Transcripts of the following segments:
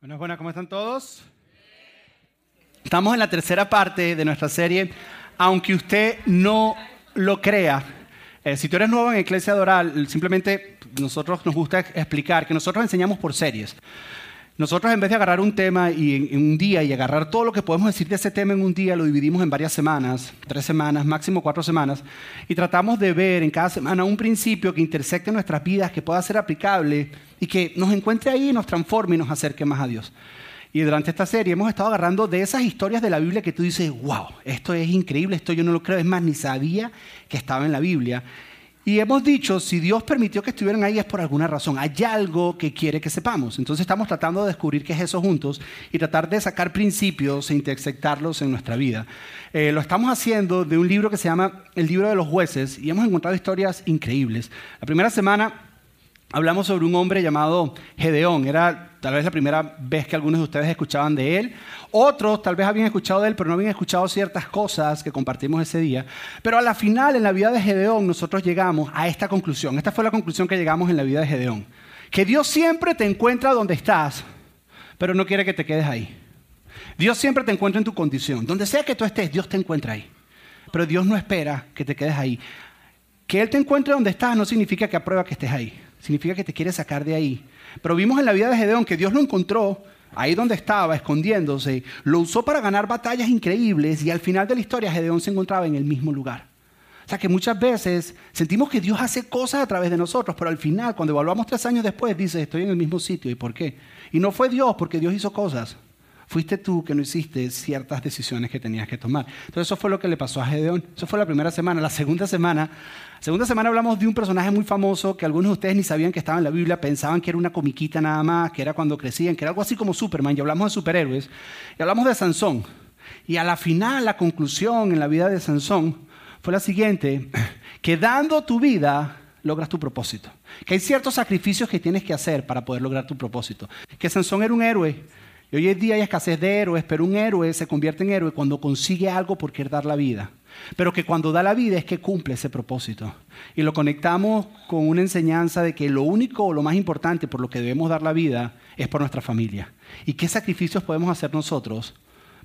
Buenas, buenas, ¿cómo están todos? Estamos en la tercera parte de nuestra serie, aunque usted no lo crea. Eh, si tú eres nuevo en Iglesia Doral, simplemente nosotros nos gusta explicar que nosotros enseñamos por series. Nosotros en vez de agarrar un tema y en, un día y agarrar todo lo que podemos decir de ese tema en un día, lo dividimos en varias semanas, tres semanas, máximo cuatro semanas, y tratamos de ver en cada semana un principio que intersecte nuestras vidas, que pueda ser aplicable y que nos encuentre ahí, nos transforme y nos acerque más a Dios. Y durante esta serie hemos estado agarrando de esas historias de la Biblia que tú dices, wow, esto es increíble, esto yo no lo creo, es más, ni sabía que estaba en la Biblia. Y hemos dicho, si Dios permitió que estuvieran ahí es por alguna razón, hay algo que quiere que sepamos. Entonces estamos tratando de descubrir qué es eso juntos y tratar de sacar principios e intersectarlos en nuestra vida. Eh, lo estamos haciendo de un libro que se llama El libro de los jueces y hemos encontrado historias increíbles. La primera semana hablamos sobre un hombre llamado Gedeón. Era tal vez la primera vez que algunos de ustedes escuchaban de él. Otros tal vez habían escuchado de él, pero no habían escuchado ciertas cosas que compartimos ese día. Pero a la final, en la vida de Gedeón, nosotros llegamos a esta conclusión. Esta fue la conclusión que llegamos en la vida de Gedeón. Que Dios siempre te encuentra donde estás, pero no quiere que te quedes ahí. Dios siempre te encuentra en tu condición. Donde sea que tú estés, Dios te encuentra ahí. Pero Dios no espera que te quedes ahí. Que Él te encuentre donde estás no significa que aprueba que estés ahí significa que te quiere sacar de ahí. Pero vimos en la vida de Gedeón que Dios lo encontró ahí donde estaba, escondiéndose, lo usó para ganar batallas increíbles y al final de la historia Gedeón se encontraba en el mismo lugar. O sea que muchas veces sentimos que Dios hace cosas a través de nosotros, pero al final, cuando evaluamos tres años después, dice, estoy en el mismo sitio. ¿Y por qué? Y no fue Dios, porque Dios hizo cosas. Fuiste tú que no hiciste ciertas decisiones que tenías que tomar. Entonces eso fue lo que le pasó a Gedeón. Eso fue la primera semana. La segunda semana Segunda semana hablamos de un personaje muy famoso que algunos de ustedes ni sabían que estaba en la Biblia, pensaban que era una comiquita nada más, que era cuando crecían, que era algo así como Superman, y hablamos de superhéroes, y hablamos de Sansón. Y a la final, la conclusión en la vida de Sansón fue la siguiente, que dando tu vida logras tu propósito. Que hay ciertos sacrificios que tienes que hacer para poder lograr tu propósito. Que Sansón era un héroe. Y hoy en día hay escasez de héroes, pero un héroe se convierte en héroe cuando consigue algo por querer dar la vida pero que cuando da la vida es que cumple ese propósito. Y lo conectamos con una enseñanza de que lo único o lo más importante por lo que debemos dar la vida es por nuestra familia. ¿Y qué sacrificios podemos hacer nosotros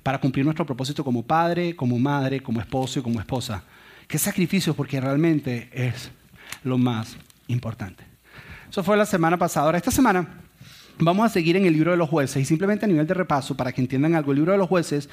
para cumplir nuestro propósito como padre, como madre, como esposo y como esposa? ¿Qué sacrificios? Porque realmente es lo más importante. Eso fue la semana pasada. Ahora, esta semana vamos a seguir en el libro de los jueces y simplemente a nivel de repaso, para que entiendan algo, el libro de los jueces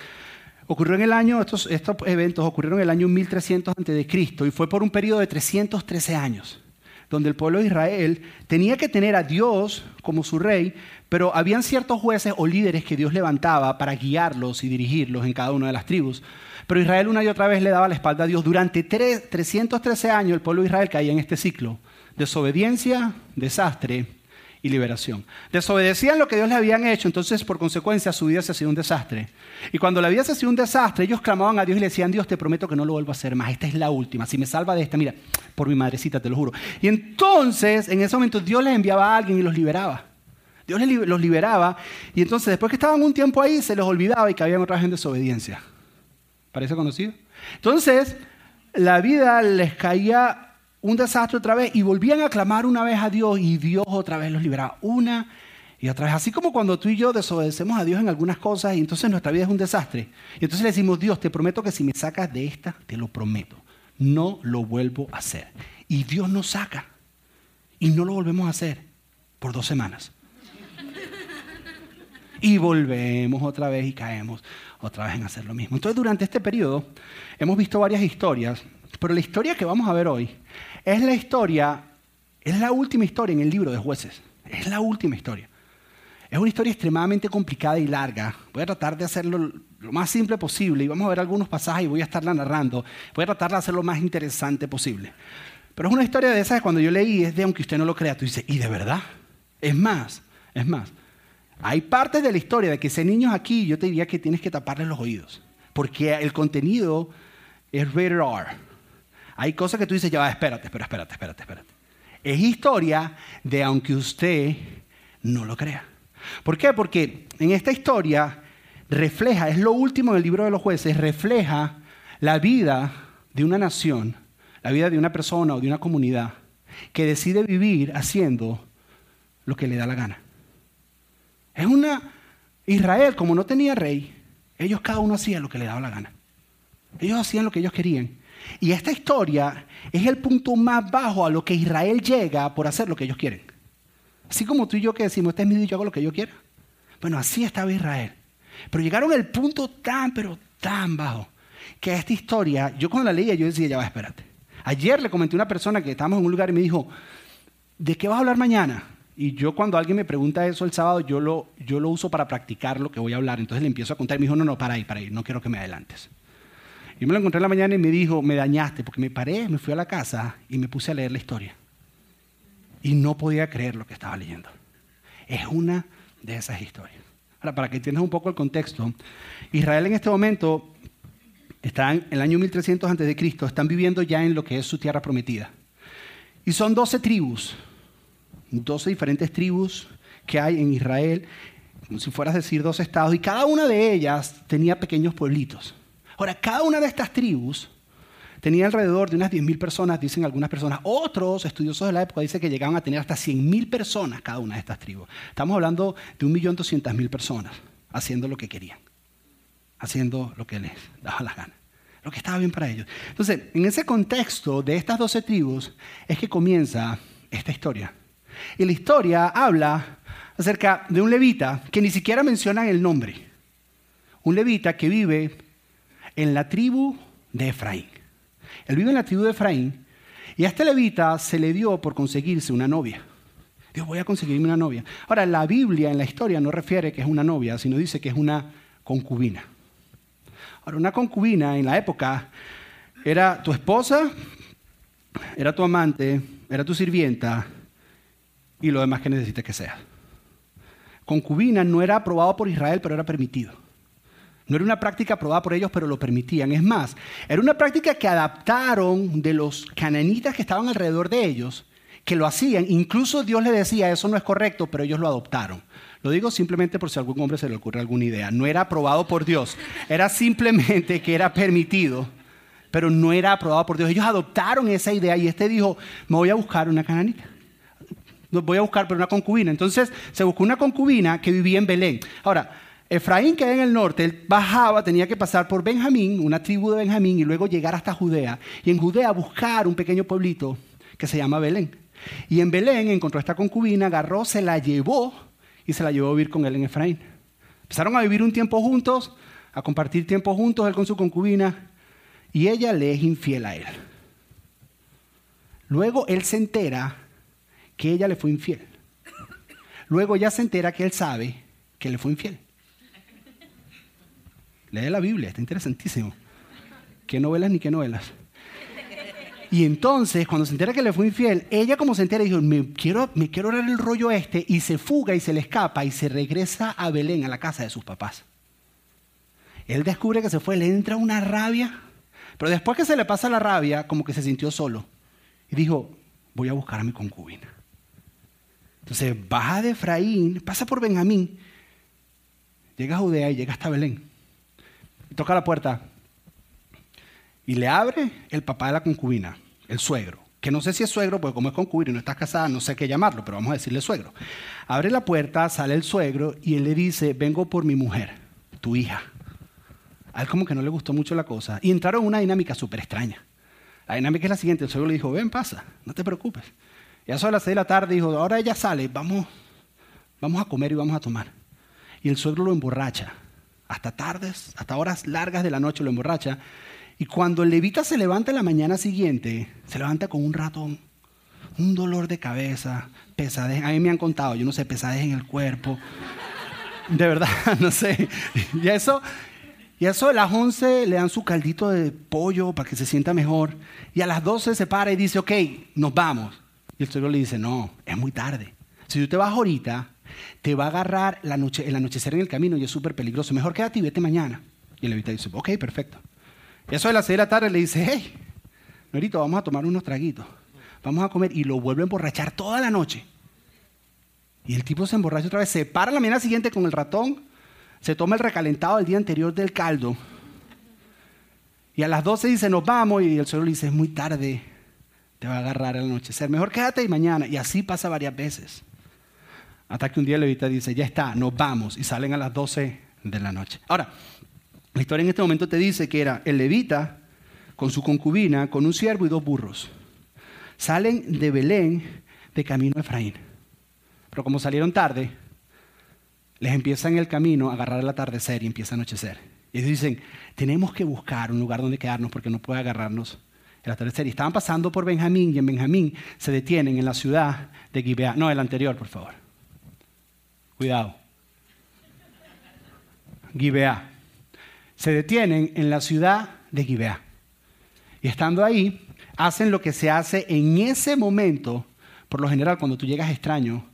Ocurrió en el año, estos, estos eventos ocurrieron en el año 1300 a.C. y fue por un periodo de 313 años, donde el pueblo de Israel tenía que tener a Dios como su rey, pero habían ciertos jueces o líderes que Dios levantaba para guiarlos y dirigirlos en cada una de las tribus. Pero Israel una y otra vez le daba la espalda a Dios. Durante 313 años el pueblo de Israel caía en este ciclo. Desobediencia, desastre y liberación. Desobedecían lo que Dios les habían hecho, entonces por consecuencia su vida se hacía un desastre. Y cuando la vida se hacía un desastre, ellos clamaban a Dios y le decían, Dios, te prometo que no lo vuelvo a hacer más, esta es la última, si me salva de esta, mira, por mi madrecita, te lo juro. Y entonces, en ese momento, Dios les enviaba a alguien y los liberaba. Dios los liberaba y entonces después que estaban un tiempo ahí, se los olvidaba y caían otra vez en desobediencia. ¿Parece conocido? Entonces, la vida les caía un desastre otra vez y volvían a clamar una vez a Dios y Dios otra vez los liberaba. Una y otra vez. Así como cuando tú y yo desobedecemos a Dios en algunas cosas y entonces nuestra vida es un desastre. Y entonces le decimos, Dios, te prometo que si me sacas de esta, te lo prometo. No lo vuelvo a hacer. Y Dios nos saca. Y no lo volvemos a hacer por dos semanas. Y volvemos otra vez y caemos otra vez en hacer lo mismo. Entonces durante este periodo hemos visto varias historias, pero la historia que vamos a ver hoy es la historia, es la última historia en el libro de jueces. Es la última historia. Es una historia extremadamente complicada y larga. Voy a tratar de hacerlo lo más simple posible y vamos a ver algunos pasajes y voy a estarla narrando. Voy a tratar de hacerlo lo más interesante posible. Pero es una historia de esas cuando yo leí es de aunque usted no lo crea, tú dices, ¿y de verdad? Es más, es más. Hay partes de la historia de que ese niño aquí, yo te diría que tienes que taparle los oídos. Porque el contenido es rated R. Hay cosas que tú dices, ya va, espérate, espérate, espérate, espérate, espérate. Es historia de aunque usted no lo crea. ¿Por qué? Porque en esta historia refleja, es lo último en el libro de los jueces, refleja la vida de una nación, la vida de una persona o de una comunidad que decide vivir haciendo lo que le da la gana. Es una Israel, como no tenía rey, ellos cada uno hacía lo que le daba la gana. Ellos hacían lo que ellos querían. Y esta historia es el punto más bajo a lo que Israel llega por hacer lo que ellos quieren. Así como tú y yo que decimos, este es mi Dios, yo hago lo que yo quiera. Bueno, así estaba Israel. Pero llegaron al punto tan, pero tan bajo, que esta historia, yo cuando la leía, yo decía, ya va, espérate. Ayer le comenté a una persona que estábamos en un lugar y me dijo, ¿de qué vas a hablar mañana? Y yo cuando alguien me pregunta eso el sábado, yo lo, yo lo uso para practicar lo que voy a hablar. Entonces le empiezo a contar y me dijo, no, no, para ahí, para ahí, no quiero que me adelantes. Yo me lo encontré en la mañana y me dijo, me dañaste, porque me paré, me fui a la casa y me puse a leer la historia. Y no podía creer lo que estaba leyendo. Es una de esas historias. Ahora, para que entiendas un poco el contexto, Israel en este momento está en el año 1300 a.C., están viviendo ya en lo que es su tierra prometida. Y son 12 tribus, 12 diferentes tribus que hay en Israel, como si fueras a decir 12 estados, y cada una de ellas tenía pequeños pueblitos. Ahora, cada una de estas tribus tenía alrededor de unas 10.000 personas, dicen algunas personas. Otros estudiosos de la época dicen que llegaban a tener hasta 100.000 personas cada una de estas tribus. Estamos hablando de 1.200.000 personas haciendo lo que querían, haciendo lo que les daba la gana, lo que estaba bien para ellos. Entonces, en ese contexto de estas 12 tribus es que comienza esta historia. Y la historia habla acerca de un levita que ni siquiera menciona el nombre. Un levita que vive en la tribu de Efraín. Él vive en la tribu de Efraín y a este levita se le dio por conseguirse una novia. Dios, voy a conseguirme una novia. Ahora, la Biblia en la historia no refiere que es una novia, sino dice que es una concubina. Ahora, una concubina en la época era tu esposa, era tu amante, era tu sirvienta y lo demás que necesites que sea. Concubina no era aprobado por Israel, pero era permitido. No era una práctica aprobada por ellos, pero lo permitían. Es más, era una práctica que adaptaron de los cananitas que estaban alrededor de ellos, que lo hacían. Incluso Dios les decía, eso no es correcto, pero ellos lo adoptaron. Lo digo simplemente por si a algún hombre se le ocurre alguna idea. No era aprobado por Dios, era simplemente que era permitido, pero no era aprobado por Dios. Ellos adoptaron esa idea y este dijo, me voy a buscar una cananita. Voy a buscar pero una concubina. Entonces se buscó una concubina que vivía en Belén. Ahora, Efraín, que en el norte, él bajaba, tenía que pasar por Benjamín, una tribu de Benjamín, y luego llegar hasta Judea. Y en Judea buscar un pequeño pueblito que se llama Belén. Y en Belén encontró esta concubina, agarró, se la llevó y se la llevó a vivir con él en Efraín. Empezaron a vivir un tiempo juntos, a compartir tiempo juntos, él con su concubina, y ella le es infiel a él. Luego él se entera que ella le fue infiel. Luego ya se entera que él sabe que le fue infiel. Lee la Biblia, está interesantísimo. ¿Qué novelas ni qué novelas? Y entonces, cuando se entera que le fue infiel, ella como se entera, dijo, me quiero, me quiero orar el rollo este, y se fuga y se le escapa y se regresa a Belén, a la casa de sus papás. Él descubre que se fue, le entra una rabia, pero después que se le pasa la rabia, como que se sintió solo. Y dijo, voy a buscar a mi concubina. Entonces baja de Efraín, pasa por Benjamín, llega a Judea y llega hasta Belén toca la puerta. Y le abre el papá de la concubina, el suegro. Que no sé si es suegro, porque como es concubina y no estás casada, no sé qué llamarlo, pero vamos a decirle suegro. Abre la puerta, sale el suegro y él le dice, vengo por mi mujer, tu hija. A él como que no le gustó mucho la cosa. Y entraron en una dinámica súper extraña. La dinámica es la siguiente, el suegro le dijo, ven, pasa, no te preocupes. Y a eso a las seis de la tarde dijo, ahora ella sale, vamos, vamos a comer y vamos a tomar. Y el suegro lo emborracha hasta tardes, hasta horas largas de la noche lo emborracha. Y cuando el levita se levanta la mañana siguiente, se levanta con un ratón, un dolor de cabeza, pesadez. A mí me han contado, yo no sé, pesadez en el cuerpo. De verdad, no sé. Y eso, y eso a las 11 le dan su caldito de pollo para que se sienta mejor. Y a las 12 se para y dice, ok, nos vamos. Y el señor le dice, no, es muy tarde. Si tú te vas ahorita, te va a agarrar el anochecer en el camino y es súper peligroso. Mejor quédate y vete mañana. Y el levita dice, ok, perfecto. Y eso de las seis de la tarde le dice, hey, Norito, vamos a tomar unos traguitos. Vamos a comer. Y lo vuelve a emborrachar toda la noche. Y el tipo se emborracha otra vez. Se para la mañana siguiente con el ratón. Se toma el recalentado del día anterior del caldo. Y a las 12 dice, nos vamos. Y el suegro le dice, es muy tarde. Te va a agarrar el anochecer. Mejor quédate y mañana. Y así pasa varias veces. Hasta que un día el levita dice, ya está, nos vamos. Y salen a las 12 de la noche. Ahora, la historia en este momento te dice que era el levita con su concubina, con un siervo y dos burros. Salen de Belén de camino a Efraín. Pero como salieron tarde, les empieza en el camino a agarrar el atardecer y empieza a anochecer. Y dicen, tenemos que buscar un lugar donde quedarnos porque no puede agarrarnos el atardecer. Y estaban pasando por Benjamín y en Benjamín se detienen en la ciudad de Gibeá. No, el anterior, por favor. Cuidado. Gibeá. Se detienen en la ciudad de Gibeá. Y estando ahí, hacen lo que se hace en ese momento, por lo general, cuando tú llegas extraño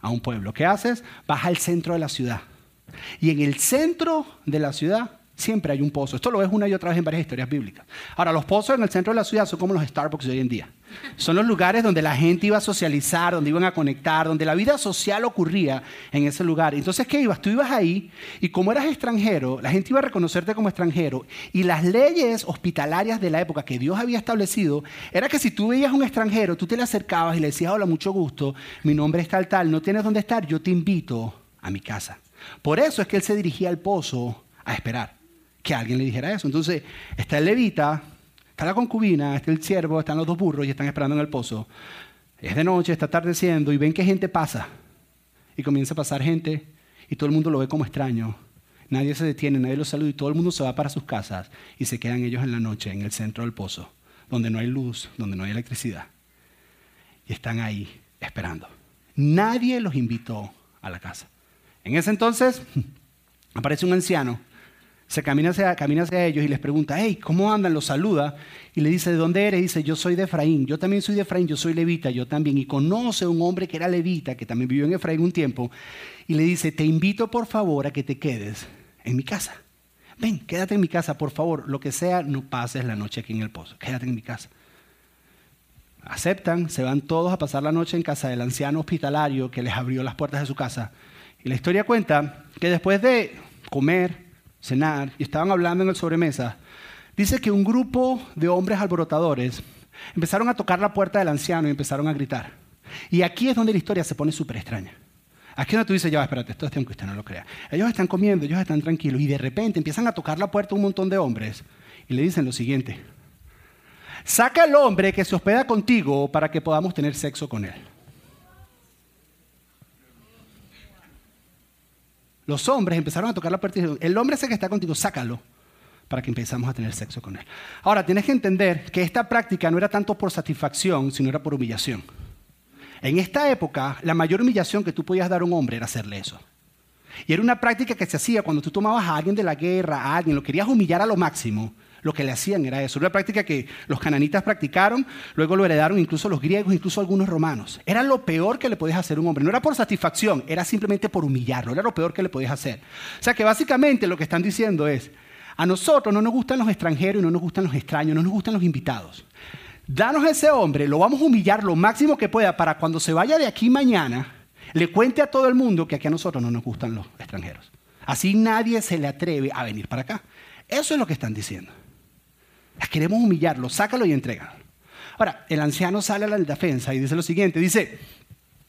a un pueblo. ¿Qué haces? Vas al centro de la ciudad. Y en el centro de la ciudad Siempre hay un pozo. Esto lo ves una y otra vez en varias historias bíblicas. Ahora, los pozos en el centro de la ciudad son como los Starbucks de hoy en día. Son los lugares donde la gente iba a socializar, donde iban a conectar, donde la vida social ocurría en ese lugar. Entonces, ¿qué ibas? Tú ibas ahí y como eras extranjero, la gente iba a reconocerte como extranjero. Y las leyes hospitalarias de la época que Dios había establecido era que si tú veías a un extranjero, tú te le acercabas y le decías, hola, mucho gusto, mi nombre es tal, tal, no tienes dónde estar, yo te invito a mi casa. Por eso es que él se dirigía al pozo a esperar que alguien le dijera eso. Entonces, está el levita, está la concubina, está el siervo, están los dos burros y están esperando en el pozo. Es de noche, está atardeciendo y ven que gente pasa. Y comienza a pasar gente y todo el mundo lo ve como extraño. Nadie se detiene, nadie lo saluda y todo el mundo se va para sus casas y se quedan ellos en la noche en el centro del pozo, donde no hay luz, donde no hay electricidad. Y están ahí esperando. Nadie los invitó a la casa. En ese entonces aparece un anciano se camina hacia, ellos y les pregunta, hey, ¿cómo andan? Los saluda y le dice, ¿de dónde eres? Y dice, yo soy de Efraín, yo también soy de Efraín, yo soy levita, yo también. Y conoce a un hombre que era levita, que también vivió en Efraín un tiempo, y le dice, te invito por favor a que te quedes en mi casa. Ven, quédate en mi casa, por favor, lo que sea, no pases la noche aquí en el pozo, quédate en mi casa. Aceptan, se van todos a pasar la noche en casa del anciano hospitalario que les abrió las puertas de su casa. Y la historia cuenta que después de comer, cenar y estaban hablando en el sobremesa, dice que un grupo de hombres alborotadores empezaron a tocar la puerta del anciano y empezaron a gritar. Y aquí es donde la historia se pone súper extraña. Aquí es donde tú dices, ya, espérate, esto es aunque usted no lo crea. Ellos están comiendo, ellos están tranquilos y de repente empiezan a tocar la puerta un montón de hombres y le dicen lo siguiente. Saca al hombre que se hospeda contigo para que podamos tener sexo con él. Los hombres empezaron a tocar la puerta y dijeron, el hombre ese que está contigo, sácalo para que empezamos a tener sexo con él. Ahora, tienes que entender que esta práctica no era tanto por satisfacción, sino era por humillación. En esta época, la mayor humillación que tú podías dar a un hombre era hacerle eso. Y era una práctica que se hacía cuando tú tomabas a alguien de la guerra, a alguien, lo querías humillar a lo máximo lo que le hacían era eso. Era una práctica que los cananitas practicaron, luego lo heredaron incluso los griegos, incluso algunos romanos. Era lo peor que le podías hacer a un hombre. No era por satisfacción, era simplemente por humillarlo. Era lo peor que le podías hacer. O sea que básicamente lo que están diciendo es, a nosotros no nos gustan los extranjeros no nos gustan los extraños, no nos gustan los invitados. Danos a ese hombre, lo vamos a humillar lo máximo que pueda para cuando se vaya de aquí mañana, le cuente a todo el mundo que aquí a nosotros no nos gustan los extranjeros. Así nadie se le atreve a venir para acá. Eso es lo que están diciendo. Queremos humillarlo, sácalo y entrégalo. Ahora, el anciano sale a la defensa y dice lo siguiente, dice,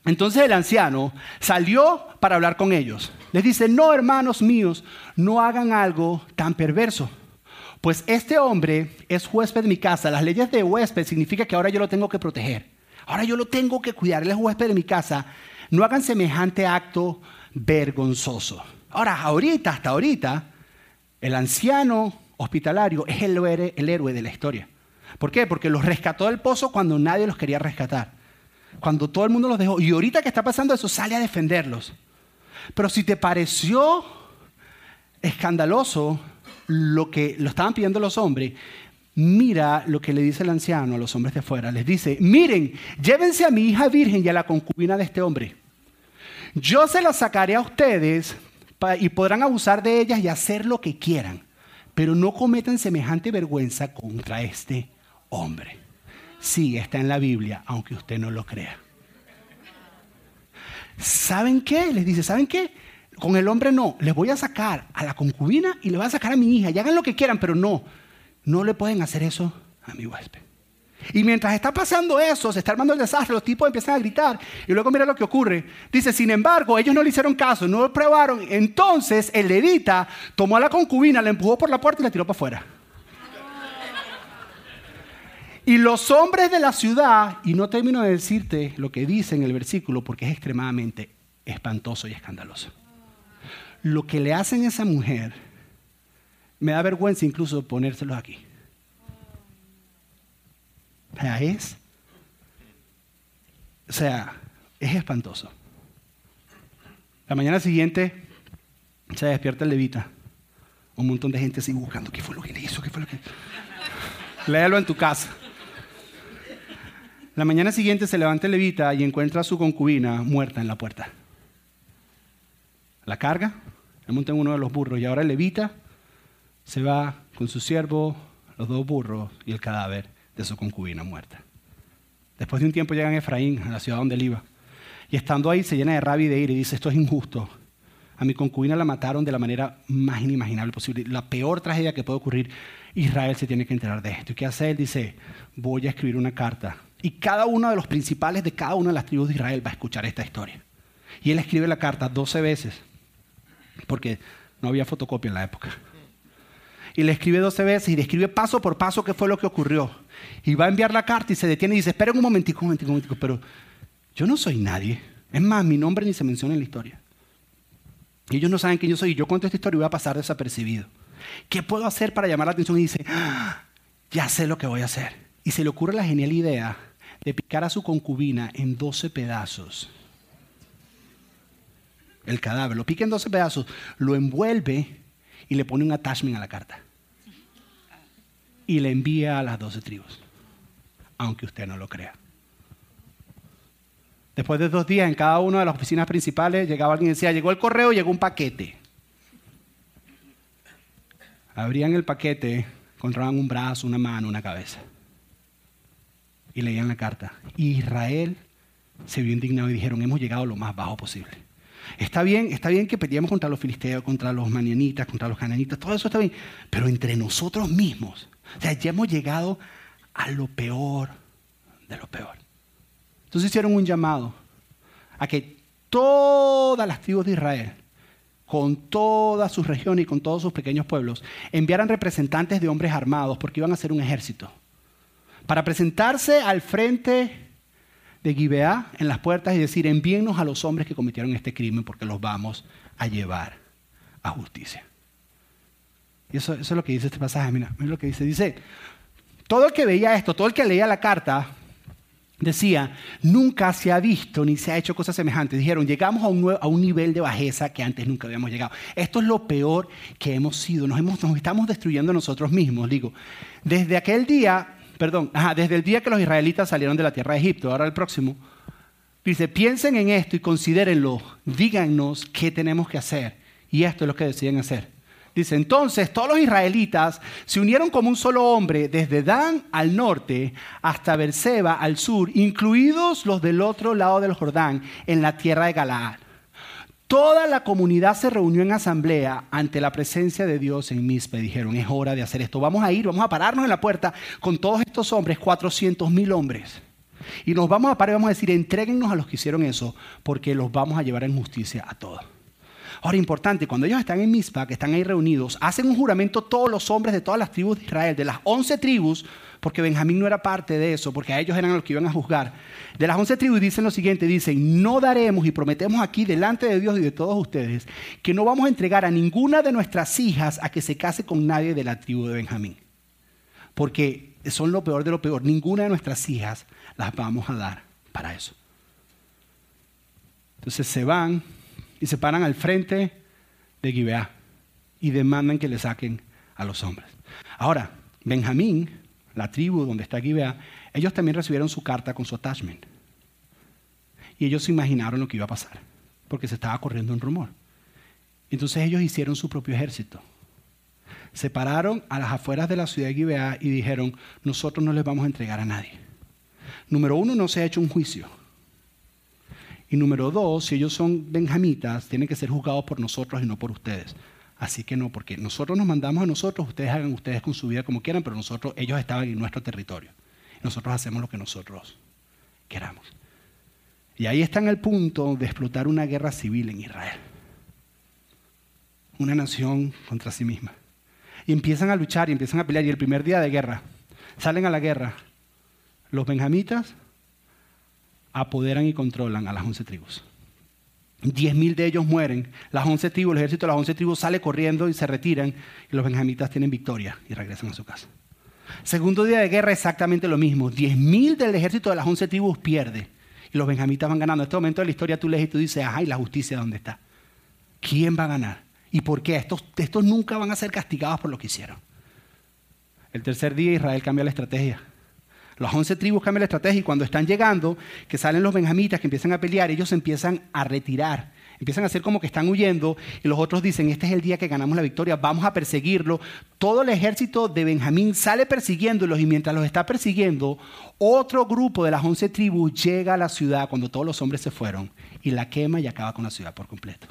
entonces el anciano salió para hablar con ellos. Les dice, no, hermanos míos, no hagan algo tan perverso. Pues este hombre es huésped de mi casa. Las leyes de huésped significa que ahora yo lo tengo que proteger. Ahora yo lo tengo que cuidar. Él es huésped de mi casa. No hagan semejante acto vergonzoso. Ahora, ahorita, hasta ahorita, el anciano hospitalario es el héroe, el héroe de la historia. ¿Por qué? Porque los rescató del pozo cuando nadie los quería rescatar. Cuando todo el mundo los dejó. Y ahorita que está pasando eso, sale a defenderlos. Pero si te pareció escandaloso lo que lo estaban pidiendo los hombres, mira lo que le dice el anciano a los hombres de afuera. Les dice, miren, llévense a mi hija virgen y a la concubina de este hombre. Yo se las sacaré a ustedes y podrán abusar de ellas y hacer lo que quieran pero no cometan semejante vergüenza contra este hombre. Sí, está en la Biblia, aunque usted no lo crea. ¿Saben qué? Les dice, ¿saben qué? Con el hombre no, les voy a sacar a la concubina y le voy a sacar a mi hija, y hagan lo que quieran, pero no, no le pueden hacer eso a mi huésped. Y mientras está pasando eso, se está armando el desastre, los tipos empiezan a gritar. Y luego mira lo que ocurre. Dice, sin embargo, ellos no le hicieron caso, no lo probaron. Entonces el levita tomó a la concubina, la empujó por la puerta y la tiró para afuera. Y los hombres de la ciudad, y no termino de decirte lo que dice en el versículo porque es extremadamente espantoso y escandaloso. Lo que le hacen a esa mujer, me da vergüenza incluso ponérselos aquí. O sea, es, espantoso. La mañana siguiente se despierta el levita. Un montón de gente así buscando qué fue lo que le hizo, qué fue lo que... Léalo en tu casa. La mañana siguiente se levanta el levita y encuentra a su concubina muerta en la puerta. La carga, le monta en uno de los burros y ahora el levita se va con su siervo, los dos burros y el cadáver de su concubina muerta. Después de un tiempo llegan a Efraín, a la ciudad donde él iba. Y estando ahí se llena de rabia y de ira y dice, esto es injusto. A mi concubina la mataron de la manera más inimaginable posible. La peor tragedia que puede ocurrir. Israel se tiene que enterar de esto. ¿Y qué hace él? Dice, voy a escribir una carta y cada uno de los principales de cada una de las tribus de Israel va a escuchar esta historia. Y él escribe la carta 12 veces, porque no había fotocopia en la época. Y le escribe 12 veces y le escribe paso por paso qué fue lo que ocurrió. Y va a enviar la carta y se detiene y dice, esperen un momentico, un momentico, un momentico, pero yo no soy nadie. Es más, mi nombre ni se menciona en la historia. Y ellos no saben quién yo soy. Y yo cuento esta historia y voy a pasar desapercibido. ¿Qué puedo hacer para llamar la atención? Y dice, ah, ya sé lo que voy a hacer. Y se le ocurre la genial idea de picar a su concubina en 12 pedazos. El cadáver, lo pica en 12 pedazos, lo envuelve y le pone un attachment a la carta. Y le envía a las 12 tribus, aunque usted no lo crea. Después de dos días en cada una de las oficinas principales llegaba alguien y decía, llegó el correo, llegó un paquete. Abrían el paquete, encontraban un brazo, una mano, una cabeza y leían la carta. Israel se vio indignado y dijeron, hemos llegado lo más bajo posible. Está bien, está bien que peleamos contra los filisteos, contra los manianitas, contra los cananitas, todo eso está bien, pero entre nosotros mismos, o sea, ya hemos llegado a lo peor de lo peor. Entonces hicieron un llamado a que todas las tribus de Israel, con todas sus regiones y con todos sus pequeños pueblos, enviaran representantes de hombres armados porque iban a ser un ejército para presentarse al frente de Gibeá en las puertas y decir, envíennos a los hombres que cometieron este crimen porque los vamos a llevar a justicia. Y eso, es lo que dice este pasaje, mira, mira lo que dice. Dice, todo el que veía esto, todo el que leía la carta, decía, nunca se ha visto ni se ha hecho cosas semejantes. Dijeron, llegamos a un, a un, nivel de bajeza que antes nunca habíamos llegado. Esto es lo peor que hemos sido. Nos, hemos, nos estamos destruyendo nosotros mismos. Digo, desde aquel día perdón, desde el día que los israelitas salieron de la tierra de Egipto, ahora el próximo, dice, piensen en esto y considérenlo, díganos qué tenemos que hacer. Y esto es lo que deciden hacer. Dice, entonces todos los israelitas se unieron como un solo hombre desde Dan al norte hasta Berseba al sur, incluidos los del otro lado del Jordán, en la tierra de Galaad. Toda la comunidad se reunió en asamblea ante la presencia de Dios en Mispe. Dijeron, es hora de hacer esto. Vamos a ir, vamos a pararnos en la puerta con todos estos hombres, 400 mil hombres. Y nos vamos a parar y vamos a decir, entréguennos a los que hicieron eso, porque los vamos a llevar en justicia a todos. Ahora, importante, cuando ellos están en Mispa, que están ahí reunidos, hacen un juramento todos los hombres de todas las tribus de Israel, de las 11 tribus, porque Benjamín no era parte de eso, porque a ellos eran los que iban a juzgar. De las once tribus dicen lo siguiente, dicen, no daremos y prometemos aquí delante de Dios y de todos ustedes que no vamos a entregar a ninguna de nuestras hijas a que se case con nadie de la tribu de Benjamín. Porque son lo peor de lo peor. Ninguna de nuestras hijas las vamos a dar para eso. Entonces se van y se paran al frente de Gibeá y demandan que le saquen a los hombres. Ahora, Benjamín la tribu donde está Gibea, ellos también recibieron su carta con su attachment. Y ellos se imaginaron lo que iba a pasar, porque se estaba corriendo un rumor. Entonces ellos hicieron su propio ejército. Se pararon a las afueras de la ciudad de Gibea y dijeron, nosotros no les vamos a entregar a nadie. Número uno, no se ha hecho un juicio. Y número dos, si ellos son benjamitas, tienen que ser juzgados por nosotros y no por ustedes. Así que no, porque nosotros nos mandamos a nosotros, ustedes hagan ustedes con su vida como quieran, pero nosotros, ellos estaban en nuestro territorio. Nosotros hacemos lo que nosotros queramos. Y ahí está en el punto de explotar una guerra civil en Israel. Una nación contra sí misma. Y empiezan a luchar y empiezan a pelear. Y el primer día de guerra, salen a la guerra. Los benjamitas apoderan y controlan a las once tribus. Diez mil de ellos mueren. Las once tribus, el ejército de las once tribus sale corriendo y se retiran. Y los benjamitas tienen victoria y regresan a su casa. Segundo día de guerra, exactamente lo mismo. Diez mil del ejército de las once tribus pierde. Y los benjamitas van ganando. En este momento de la historia tú lees y tú dices, ajá, ¿y la justicia dónde está? ¿Quién va a ganar? ¿Y por qué? Estos, estos nunca van a ser castigados por lo que hicieron. El tercer día Israel cambia la estrategia. Las once tribus cambian la estrategia y cuando están llegando, que salen los benjamitas, que empiezan a pelear, ellos empiezan a retirar. Empiezan a hacer como que están huyendo y los otros dicen, este es el día que ganamos la victoria, vamos a perseguirlo. Todo el ejército de Benjamín sale persiguiéndolos y mientras los está persiguiendo, otro grupo de las once tribus llega a la ciudad cuando todos los hombres se fueron y la quema y acaba con la ciudad por completo.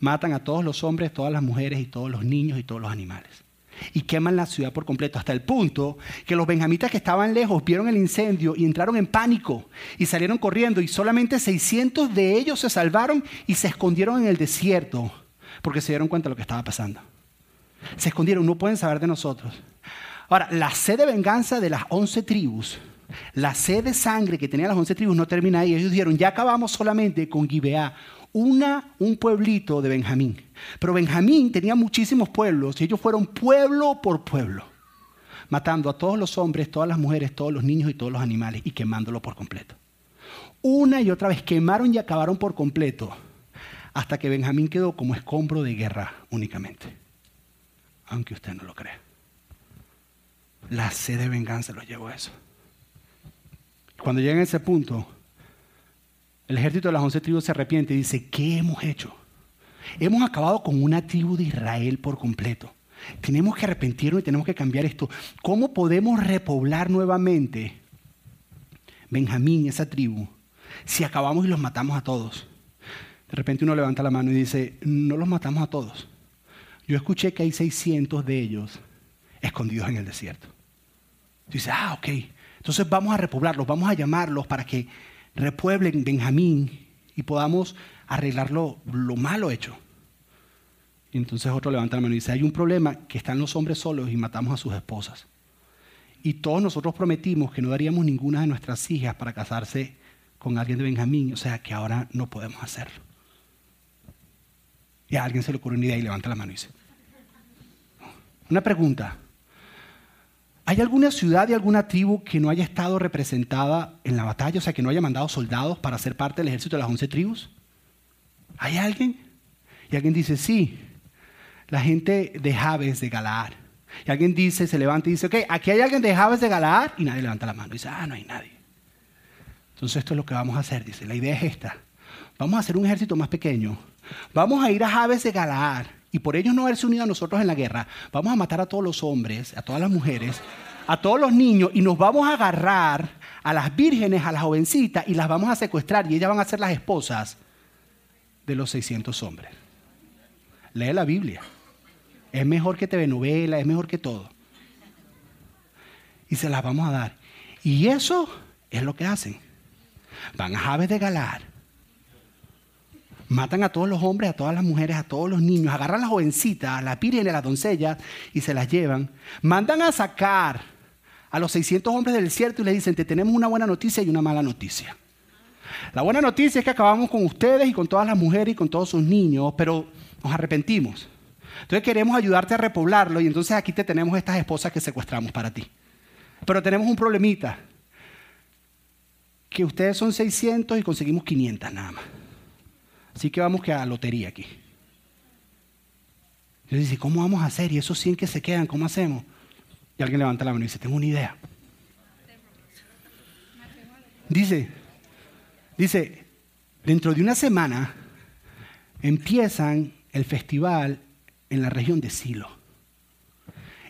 Matan a todos los hombres, todas las mujeres y todos los niños y todos los animales y queman la ciudad por completo, hasta el punto que los benjamitas que estaban lejos vieron el incendio y entraron en pánico y salieron corriendo y solamente 600 de ellos se salvaron y se escondieron en el desierto porque se dieron cuenta de lo que estaba pasando. Se escondieron, no pueden saber de nosotros. Ahora, la sed de venganza de las 11 tribus, la sed de sangre que tenían las 11 tribus no termina ahí. Ellos dijeron, ya acabamos solamente con Gibeá, una, un pueblito de Benjamín. Pero Benjamín tenía muchísimos pueblos y ellos fueron pueblo por pueblo, matando a todos los hombres, todas las mujeres, todos los niños y todos los animales y quemándolo por completo. Una y otra vez quemaron y acabaron por completo hasta que Benjamín quedó como escombro de guerra únicamente. Aunque usted no lo crea. La sed de venganza los llevó a eso. Cuando llegan a ese punto, el ejército de las once tribus se arrepiente y dice, ¿qué hemos hecho? Hemos acabado con una tribu de Israel por completo. Tenemos que arrepentirnos y tenemos que cambiar esto. ¿Cómo podemos repoblar nuevamente Benjamín, esa tribu, si acabamos y los matamos a todos? De repente uno levanta la mano y dice, no los matamos a todos. Yo escuché que hay 600 de ellos escondidos en el desierto. Dice, ah, ok. Entonces vamos a repoblarlos, vamos a llamarlos para que repueblen Benjamín y podamos arreglar lo, malo hecho. Y entonces otro levanta la mano y dice, hay un problema que están los hombres solos y matamos a sus esposas. Y todos nosotros prometimos que no daríamos ninguna de nuestras hijas para casarse con alguien de Benjamín, o sea que ahora no podemos hacerlo. Y a alguien se le ocurre una idea y levanta la mano y dice, una pregunta, ¿Hay alguna ciudad y alguna tribu que no haya estado representada en la batalla? O sea, que no haya mandado soldados para ser parte del ejército de las once tribus. ¿Hay alguien? Y alguien dice, sí, la gente de Jabes de Galaad. Y alguien dice, se levanta y dice, ok, aquí hay alguien de Jabes de Galaad. Y nadie levanta la mano. Y dice, ah, no hay nadie. Entonces esto es lo que vamos a hacer. Dice, la idea es esta. Vamos a hacer un ejército más pequeño. Vamos a ir a Jabes de Galaad y por ellos no haberse unido a nosotros en la guerra, vamos a matar a todos los hombres, a todas las mujeres, a todos los niños y nos vamos a agarrar a las vírgenes, a las jovencitas y las vamos a secuestrar y ellas van a ser las esposas de los 600 hombres. Lee la Biblia. Es mejor que TV novela, es mejor que todo. Y se las vamos a dar. Y eso es lo que hacen. Van a Javes de Galar Matan a todos los hombres, a todas las mujeres, a todos los niños, agarran a las jovencitas, a las pírgenes, a las doncellas y se las llevan. Mandan a sacar a los 600 hombres del desierto y les dicen, te tenemos una buena noticia y una mala noticia. La buena noticia es que acabamos con ustedes y con todas las mujeres y con todos sus niños, pero nos arrepentimos. Entonces queremos ayudarte a repoblarlo y entonces aquí te tenemos estas esposas que secuestramos para ti. Pero tenemos un problemita, que ustedes son 600 y conseguimos 500 nada más. Así que vamos que a lotería aquí. Y dice, ¿cómo vamos a hacer? Y esos 100 que se quedan, ¿cómo hacemos? Y alguien levanta la mano y dice, tengo una idea. Dice, dice, dentro de una semana empiezan el festival en la región de Silo.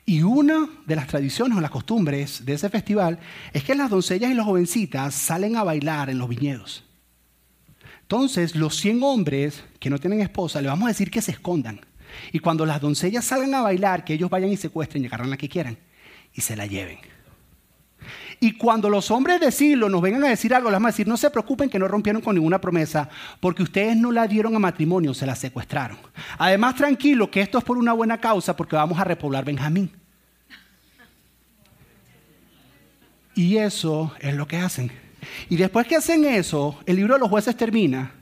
Y una de las tradiciones o las costumbres de ese festival es que las doncellas y las jovencitas salen a bailar en los viñedos. Entonces, los 100 hombres que no tienen esposa, le vamos a decir que se escondan. Y cuando las doncellas salgan a bailar, que ellos vayan y secuestren y agarran la que quieran y se la lleven. Y cuando los hombres de Silo nos vengan a decir algo, les vamos a decir, no se preocupen que no rompieron con ninguna promesa, porque ustedes no la dieron a matrimonio, se la secuestraron. Además, tranquilo, que esto es por una buena causa, porque vamos a repoblar Benjamín. Y eso es lo que hacen. Y después que hacen eso, el libro de los jueces termina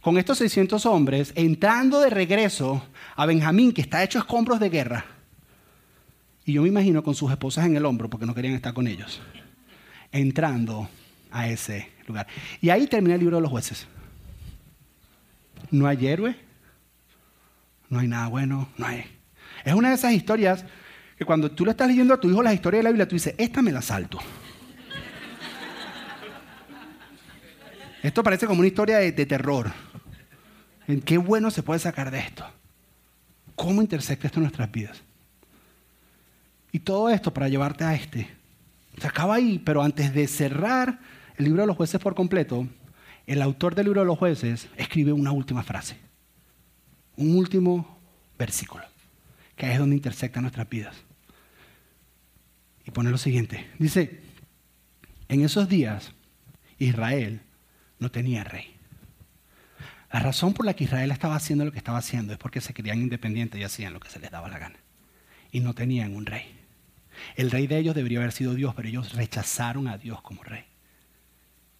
con estos 600 hombres entrando de regreso a Benjamín, que está hecho escombros de guerra. Y yo me imagino con sus esposas en el hombro, porque no querían estar con ellos, entrando a ese lugar. Y ahí termina el libro de los jueces. No hay héroe, no hay nada bueno, no hay. Es una de esas historias que cuando tú le estás leyendo a tu hijo la historia de la Biblia, tú dices, esta me la salto. Esto parece como una historia de, terror. ¿En qué bueno se puede sacar de esto? ¿Cómo intersecta esto en nuestras vidas? Y todo esto para llevarte a este. Se acaba ahí, pero antes de cerrar el libro de los jueces por completo, el autor del libro de los jueces escribe una última frase, un último versículo, que es donde intersecta nuestras vidas. Y pone lo siguiente, dice, en esos días Israel no tenía rey. La razón por la que Israel estaba haciendo lo que estaba haciendo es porque se querían independientes y hacían lo que se les daba la gana. Y no tenían un rey. El rey de ellos debería haber sido Dios, pero ellos rechazaron a Dios como rey.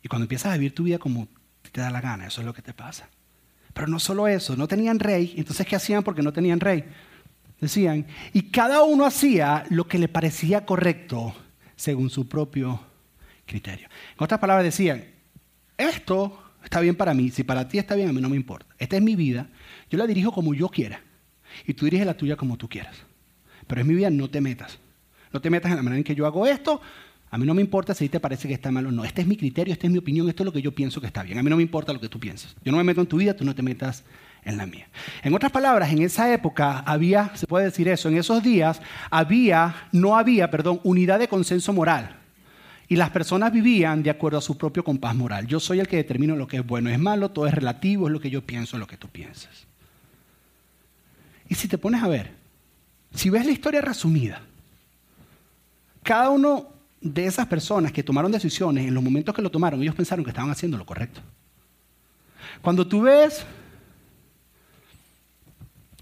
Y cuando empiezas a vivir tu vida como te da la gana, eso es lo que te pasa. Pero no solo eso, no tenían rey, entonces ¿qué hacían porque no tenían rey? Decían, y cada uno hacía lo que le parecía correcto según su propio criterio. En otras palabras decían, esto está bien para mí, si para ti está bien, a mí no me importa. Esta es mi vida, yo la dirijo como yo quiera. Y tú diriges la tuya como tú quieras. Pero es mi vida, no te metas. No te metas en la manera en que yo hago esto. A mí no me importa si te parece que está mal o no. Este es mi criterio, esta es mi opinión, esto es lo que yo pienso que está bien. A mí no me importa lo que tú piensas. Yo no me meto en tu vida, tú no te metas en la mía. En otras palabras, en esa época había, se puede decir eso, en esos días había, no había, perdón, unidad de consenso moral. Y las personas vivían de acuerdo a su propio compás moral. Yo soy el que determino lo que es bueno, es malo, todo es relativo, es lo que yo pienso, es lo que tú piensas. Y si te pones a ver, si ves la historia resumida, cada uno de esas personas que tomaron decisiones, en los momentos que lo tomaron, ellos pensaron que estaban haciendo lo correcto. Cuando tú ves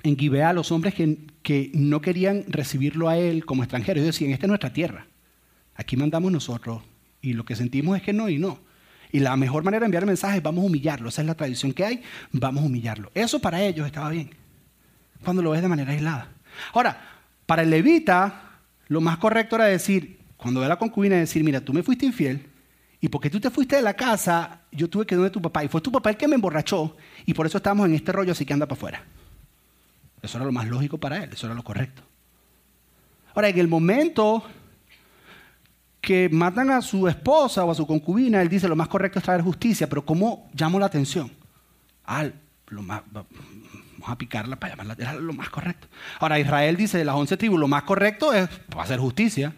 en Gibea los hombres que, que no querían recibirlo a él como extranjero, ellos decían, esta es nuestra tierra, aquí mandamos nosotros, y lo que sentimos es que no y no. Y la mejor manera de enviar el mensaje es vamos a humillarlo, esa es la tradición que hay, vamos a humillarlo. Eso para ellos estaba bien, cuando lo ves de manera aislada. Ahora, para el levita, lo más correcto era decir, cuando ve la concubina, decir, mira, tú me fuiste infiel y porque tú te fuiste de la casa, yo tuve que ir donde tu papá y fue tu papá el que me emborrachó y por eso estamos en este rollo, así que anda para afuera. Eso era lo más lógico para él, eso era lo correcto. Ahora, en el momento que matan a su esposa o a su concubina, él dice, lo más correcto es traer justicia, pero ¿cómo llamo la atención? Ah, lo más, a picarla para llamarla, era lo más correcto. Ahora Israel dice de las once tribus, lo más correcto es hacer justicia.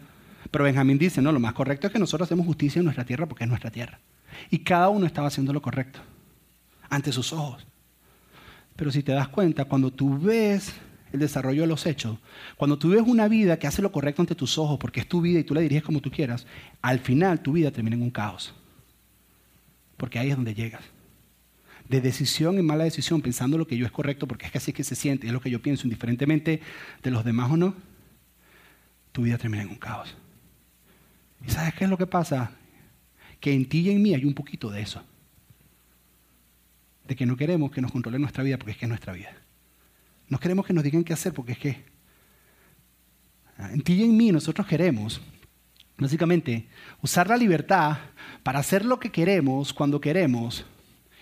Pero Benjamín dice, no, lo más correcto es que nosotros hacemos justicia en nuestra tierra porque es nuestra tierra. Y cada uno estaba haciendo lo correcto ante sus ojos. Pero si te das cuenta, cuando tú ves el desarrollo de los hechos, cuando tú ves una vida que hace lo correcto ante tus ojos porque es tu vida y tú la diriges como tú quieras, al final tu vida termina en un caos. Porque ahí es donde llegas de decisión en mala decisión, pensando lo que yo es correcto, porque es que así que se siente, es lo que yo pienso, indiferentemente de los demás o no, tu vida termina en un caos. ¿Y sabes qué es lo que pasa? Que en ti y en mí hay un poquito de eso. De que no queremos que nos controle nuestra vida porque es que es nuestra vida. No queremos que nos digan qué hacer porque es que en ti y en mí nosotros queremos, básicamente, usar la libertad para hacer lo que queremos cuando queremos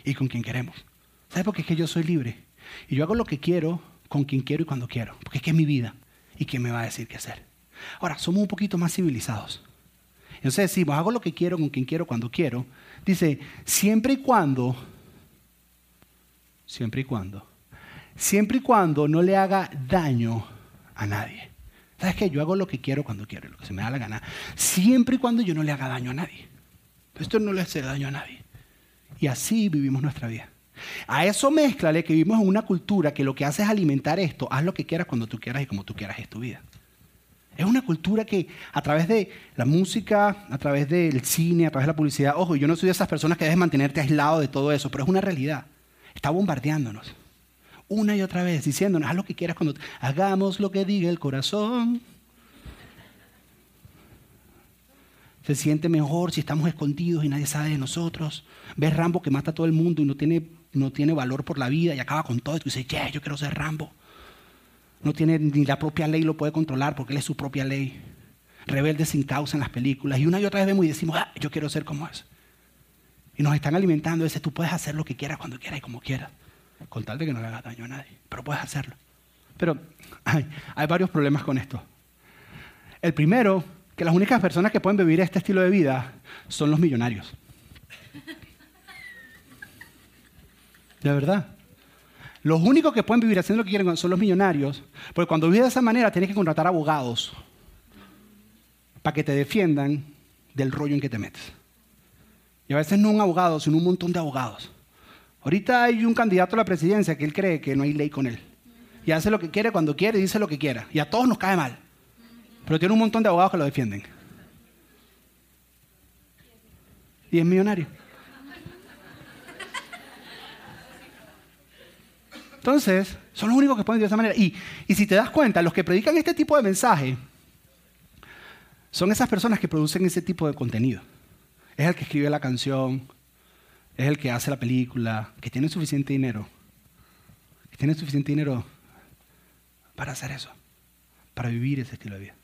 y con quien queremos. ¿Sabes por qué es que yo soy libre? Y yo hago lo que quiero, con quien quiero y cuando quiero. Porque es que es mi vida. ¿Y quién me va a decir qué hacer? Ahora, somos un poquito más civilizados. Entonces decimos, hago lo que quiero, con quien quiero, cuando quiero. Dice, siempre y cuando, siempre y cuando, siempre y cuando no le haga daño a nadie. ¿Sabes qué? Yo hago lo que quiero cuando quiero, lo que se me da la gana. Siempre y cuando yo no le haga daño a nadie. Esto no le hace daño a nadie. Y así vivimos nuestra vida. A eso mezclale que vivimos en una cultura que lo que hace es alimentar esto. Haz lo que quieras cuando tú quieras y como tú quieras es tu vida. Es una cultura que a través de la música, a través del cine, a través de la publicidad, ojo, yo no soy de esas personas que debes mantenerte aislado de todo eso, pero es una realidad. Está bombardeándonos. Una y otra vez, diciéndonos, haz lo que quieras cuando... Hagamos lo que diga el corazón. Se siente mejor si estamos escondidos y nadie sabe de nosotros. Ves Rambo que mata a todo el mundo y no tiene, no tiene valor por la vida y acaba con todo. Y tú dices, yeah, yo quiero ser Rambo. No tiene ni la propia ley lo puede controlar porque él es su propia ley. Rebelde sin causa en las películas. Y una y otra vez vemos y decimos, ah, yo quiero ser como eso. Y nos están alimentando ese, tú puedes hacer lo que quieras cuando quieras y como quieras. Con tal de que no le hagas daño a nadie. Pero puedes hacerlo. Pero hay, varios problemas con esto. El primero, que las únicas personas que pueden vivir este estilo de vida son los millonarios. De verdad. Los únicos que pueden vivir haciendo lo que quieren son los millonarios, porque cuando vives de esa manera tienes que contratar abogados para que te defiendan del rollo en que te metes. Y a veces no un abogado, sino un montón de abogados. Ahorita hay un candidato a la presidencia que él cree que no hay ley con él. Y hace lo que quiere cuando quiere dice lo que quiera. Y a todos nos cae mal. Pero tiene un montón de abogados que lo defienden. Y es millonario. Entonces, son los únicos que pueden de esa manera. Y, y si te das cuenta, los que predican este tipo de mensaje son esas personas que producen ese tipo de contenido. Es el que escribe la canción, es el que hace la película, que tiene suficiente dinero. Que tiene suficiente dinero para hacer eso, para vivir ese estilo de vida.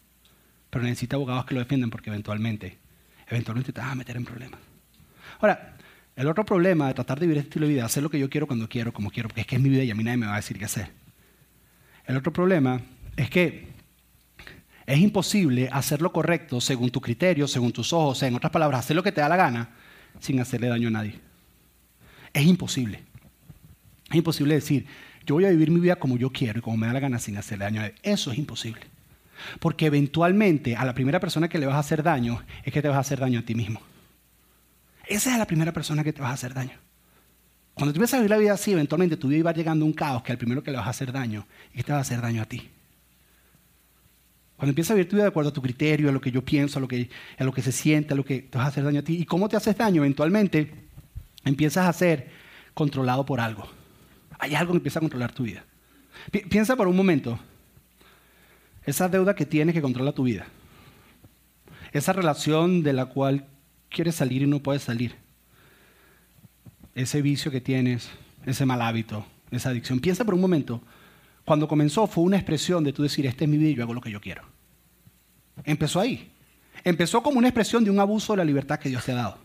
Pero necesita abogados que lo defiendan porque eventualmente, eventualmente te vas a meter en problemas. Ahora, el otro problema de tratar de vivir este estilo de vida, hacer lo que yo quiero cuando quiero, como quiero, porque es que es mi vida y a mí nadie me va a decir qué hacer. El otro problema es que es imposible hacer lo correcto según tu criterio, según tus ojos, en otras palabras, hacer lo que te da la gana sin hacerle daño a nadie. Es imposible. Es imposible decir, yo voy a vivir mi vida como yo quiero y como me da la gana sin hacerle daño a nadie. Eso es imposible. Porque eventualmente a la primera persona que le vas a hacer daño es que te vas a hacer daño a ti mismo. Esa es la primera persona que te vas a hacer daño. Cuando tú empiezas a vivir la vida así, eventualmente tu vida va llegando a un caos que al primero que le vas a hacer daño y que te va a hacer daño a ti. Cuando empiezas a vivir tu vida de acuerdo a tu criterio, a lo que yo pienso, a lo que, a lo que se siente, a lo que te vas a hacer daño a ti. ¿Y cómo te haces daño? Eventualmente empiezas a ser controlado por algo. Hay algo que empieza a controlar tu vida. piensa por un momento. Esa deuda que tienes que controla tu vida. Esa relación de la cual quieres salir y no puedes salir. Ese vicio que tienes, ese mal hábito, esa adicción. Piensa por un momento, cuando comenzó fue una expresión de tú decir, este es mi vida y yo hago lo que yo quiero. Empezó ahí. Empezó como una expresión de un abuso de la libertad que Dios te ha dado.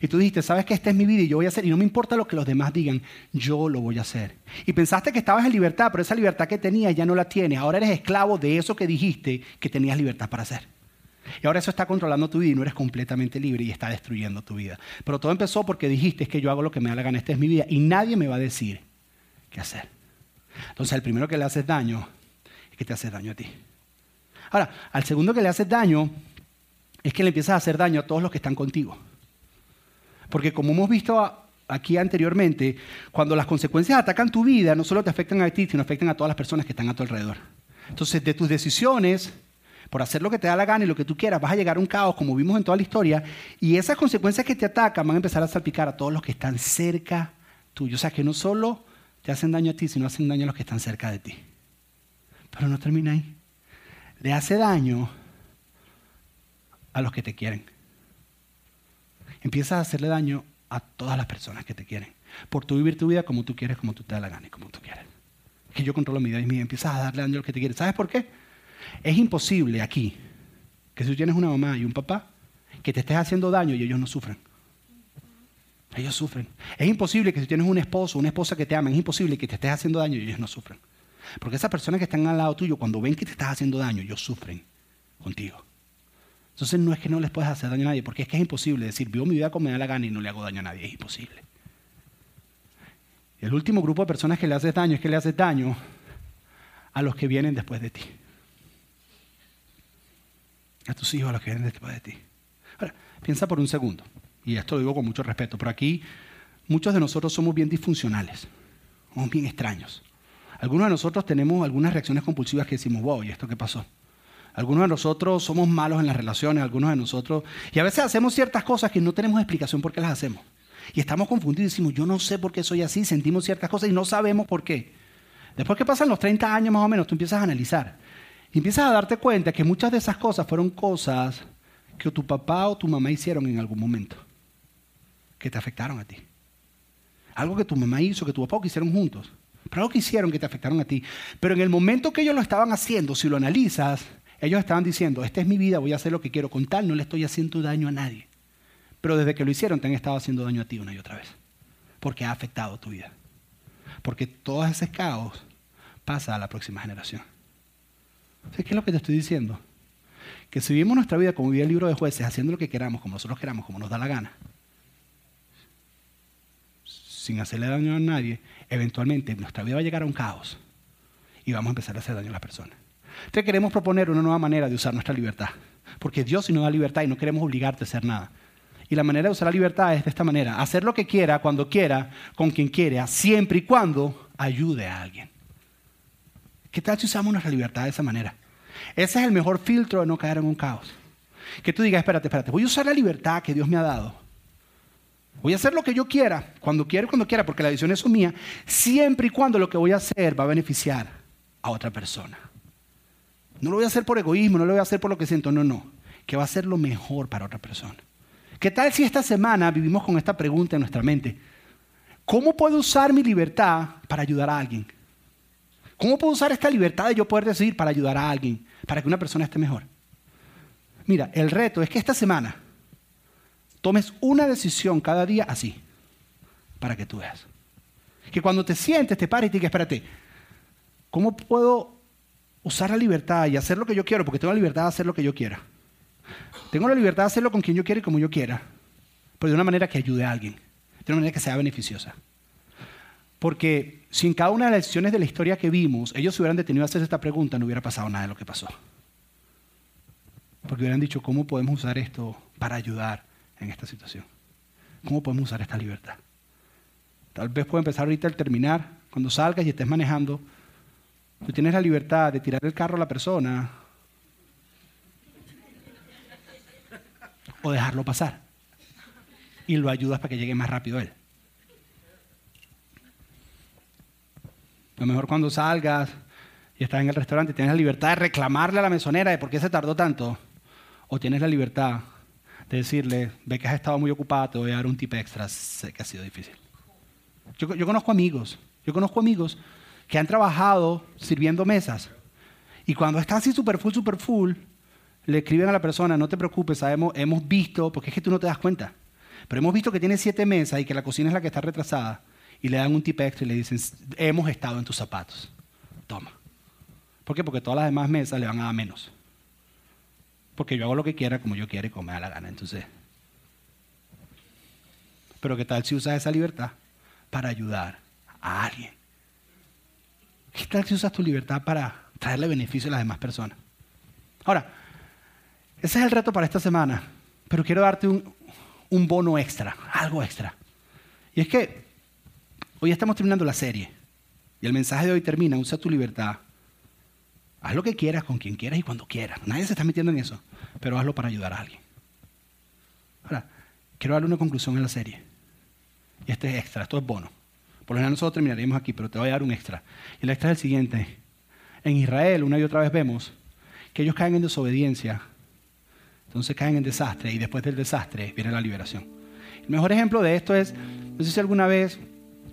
Y tú dijiste, sabes que esta es mi vida y yo voy a hacer, y no me importa lo que los demás digan, yo lo voy a hacer. Y pensaste que estabas en libertad, pero esa libertad que tenías ya no la tienes. Ahora eres esclavo de eso que dijiste que tenías libertad para hacer. Y ahora eso está controlando tu vida y no eres completamente libre y está destruyendo tu vida. Pero todo empezó porque dijiste que yo hago lo que me da la gana, esta es mi vida y nadie me va a decir qué hacer. Entonces, el primero que le haces daño es que te hace daño a ti. Ahora, al segundo que le haces daño es que le empiezas a hacer daño a todos los que están contigo. Porque como hemos visto aquí anteriormente, cuando las consecuencias atacan tu vida, no solo te afectan a ti, sino afectan a todas las personas que están a tu alrededor. Entonces, de tus decisiones por hacer lo que te da la gana y lo que tú quieras, vas a llegar a un caos como vimos en toda la historia y esas consecuencias que te atacan van a empezar a salpicar a todos los que están cerca tuyo. O sea, que no solo te hacen daño a ti, sino hacen daño a los que están cerca de ti. Pero no termina ahí. Le hace daño a los que te quieren. Empiezas a hacerle daño a todas las personas que te quieren. Por tu vivir tu vida como tú quieres, como tú te da la gana y como tú quieres. Que yo controlo mi vida y mía. Empiezas a darle daño a los que te quieren. ¿Sabes por qué? Es imposible aquí que si tú tienes una mamá y un papá, que te estés haciendo daño y ellos no sufren. Ellos sufren. Es imposible que si tienes un esposo o una esposa que te ama, es imposible que te estés haciendo daño y ellos no sufren. Porque esas personas que están al lado tuyo, cuando ven que te estás haciendo daño, ellos sufren contigo. Entonces no es que no les puedas hacer daño a nadie, porque es que es imposible decir, vivo mi vida como me da la gana y no le hago daño a nadie. Es imposible. El último grupo de personas que le haces daño es que le haces daño a los que vienen después de ti a tus hijos, a los que vienen después de ti. Ahora, piensa por un segundo, y esto lo digo con mucho respeto, pero aquí muchos de nosotros somos bien disfuncionales, somos bien extraños. Algunos de nosotros tenemos algunas reacciones compulsivas que decimos, wow, ¿y esto qué pasó? Algunos de nosotros somos malos en las relaciones, algunos de nosotros, y a veces hacemos ciertas cosas que no tenemos explicación por qué las hacemos. Y estamos confundidos y decimos, yo no sé por qué soy así, sentimos ciertas cosas y no sabemos por qué. Después que pasan los 30 años más o menos, tú empiezas a analizar. Y empiezas a darte cuenta que muchas de esas cosas fueron cosas que tu papá o tu mamá hicieron en algún momento, que te afectaron a ti. Algo que tu mamá hizo, que tu papá o que hicieron juntos. Pero algo que hicieron que te afectaron a ti. Pero en el momento que ellos lo estaban haciendo, si lo analizas, ellos estaban diciendo, esta es mi vida, voy a hacer lo que quiero. Con tal no le estoy haciendo daño a nadie. Pero desde que lo hicieron te han estado haciendo daño a ti una y otra vez. Porque ha afectado tu vida. Porque todo ese caos pasa a la próxima generación. ¿Qué es lo que te estoy diciendo? Que si vivimos nuestra vida como vive el libro de jueces, haciendo lo que queramos, como nosotros queramos, como nos da la gana, sin hacerle daño a nadie, eventualmente nuestra vida va a llegar a un caos y vamos a empezar a hacer daño a las personas. Entonces queremos proponer una nueva manera de usar nuestra libertad, porque Dios sí nos da libertad y no queremos obligarte a hacer nada. Y la manera de usar la libertad es de esta manera, hacer lo que quiera, cuando quiera, con quien quiera, siempre y cuando ayude a alguien. ¿Qué tal si usamos nuestra libertad de esa manera? Ese es el mejor filtro de no caer en un caos. Que tú digas, espérate, espérate, voy a usar la libertad que Dios me ha dado. Voy a hacer lo que yo quiera, cuando quiera cuando quiera, porque la decisión es mía, siempre y cuando lo que voy a hacer va a beneficiar a otra persona. No lo voy a hacer por egoísmo, no lo voy a hacer por lo que siento, no, no. Que va a ser lo mejor para otra persona. ¿Qué tal si esta semana vivimos con esta pregunta en nuestra mente? ¿Cómo puedo usar mi libertad para ayudar a alguien? ¿Cómo puedo usar esta libertad de yo poder decidir para ayudar a alguien, para que una persona esté mejor? Mira, el reto es que esta semana tomes una decisión cada día así, para que tú veas. Que cuando te sientes, te pares y te digas, espérate, ¿cómo puedo usar la libertad y hacer lo que yo quiero? Porque tengo la libertad de hacer lo que yo quiera. Tengo la libertad de hacerlo con quien yo quiera y como yo quiera, pero de una manera que ayude a alguien, de una manera que sea beneficiosa. Porque si en cada una de las decisiones de la historia que vimos ellos hubieran detenido a hacer esta pregunta, no hubiera pasado nada de lo que pasó. Porque hubieran dicho, ¿cómo podemos usar esto para ayudar en esta situación? ¿Cómo podemos usar esta libertad? Tal vez pueda empezar ahorita al terminar, cuando salgas y estés manejando, tú tienes la libertad de tirar el carro a la persona o dejarlo pasar. Y lo ayudas para que llegue más rápido él. lo mejor cuando salgas y estás en el restaurante tienes la libertad de reclamarle a la mesonera de por qué se tardó tanto. O tienes la libertad de decirle, ve que has estado muy ocupada, te voy a dar un tip extra, sé que ha sido difícil. Yo, yo conozco amigos, yo conozco amigos que han trabajado sirviendo mesas. Y cuando está así super full, super full, le escriben a la persona, no te preocupes, sabemos, hemos visto, porque es que tú no te das cuenta, pero hemos visto que tiene siete mesas y que la cocina es la que está retrasada y le dan un tip extra y le dicen, hemos estado en tus zapatos. Toma. ¿Por qué? Porque todas las demás mesas le van a dar menos. Porque yo hago lo que quiera, como yo quiera y como me da la gana. Entonces, pero ¿qué tal si usas esa libertad para ayudar a alguien? ¿Qué tal si usas tu libertad para traerle beneficio a las demás personas? Ahora, ese es el reto para esta semana, pero quiero darte un, bono extra, algo extra. Y es que Hoy estamos terminando la serie y el mensaje de hoy termina, usa tu libertad. Haz lo que quieras, con quien quieras y cuando quieras. Nadie se está metiendo en eso, pero hazlo para ayudar a alguien. Ahora, quiero darle una conclusión en la serie. Y este es extra, esto es bono. Por lo general nosotros terminaríamos aquí, pero te voy a dar un extra. Y el extra es el siguiente. En Israel, una y otra vez vemos que ellos caen en desobediencia, entonces caen en desastre y después del desastre viene la liberación. El mejor ejemplo de esto es, no sé si alguna vez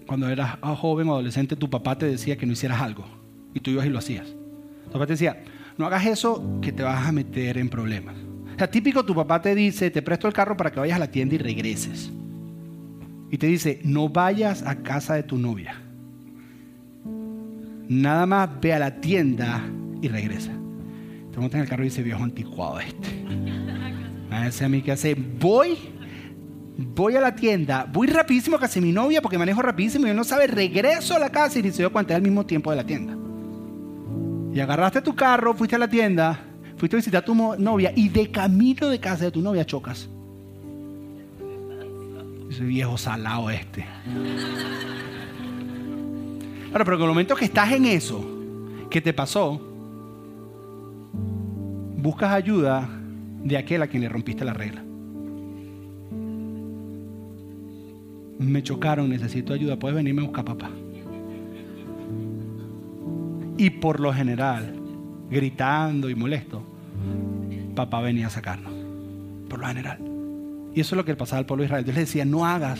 cuando eras joven o adolescente, tu papá te decía que no hicieras algo y tú ibas y lo hacías. Tu papá te decía, no hagas eso que te vas a meter en problemas. O sea, típico tu papá te dice, te presto el carro para que vayas a la tienda y regreses. Y te dice, no vayas a casa de tu novia. Nada más ve a la tienda y regresa. Te montas en el carro y dice, viejo anticuado este. Me a mí que hace, voy voy a la tienda, voy rapidísimo a casa de mi novia porque manejo rapidísimo y él no sabe, regreso a la casa y se dio cuenta al mismo tiempo de la tienda. Y agarraste tu carro, fuiste a la tienda, fuiste a visitar a tu novia y de camino de casa de tu novia chocas. Ese viejo salado este. Claro, pero en el momento que estás en eso, que te pasó, buscas ayuda de aquel a quien le rompiste la regla. Me chocaron, necesito ayuda, puedes venirme a buscar papá. Y por lo general, gritando y molesto, papá venía a sacarnos. Por lo general. Y eso es lo que pasaba al pueblo de Israel. Dios les decía, no hagas.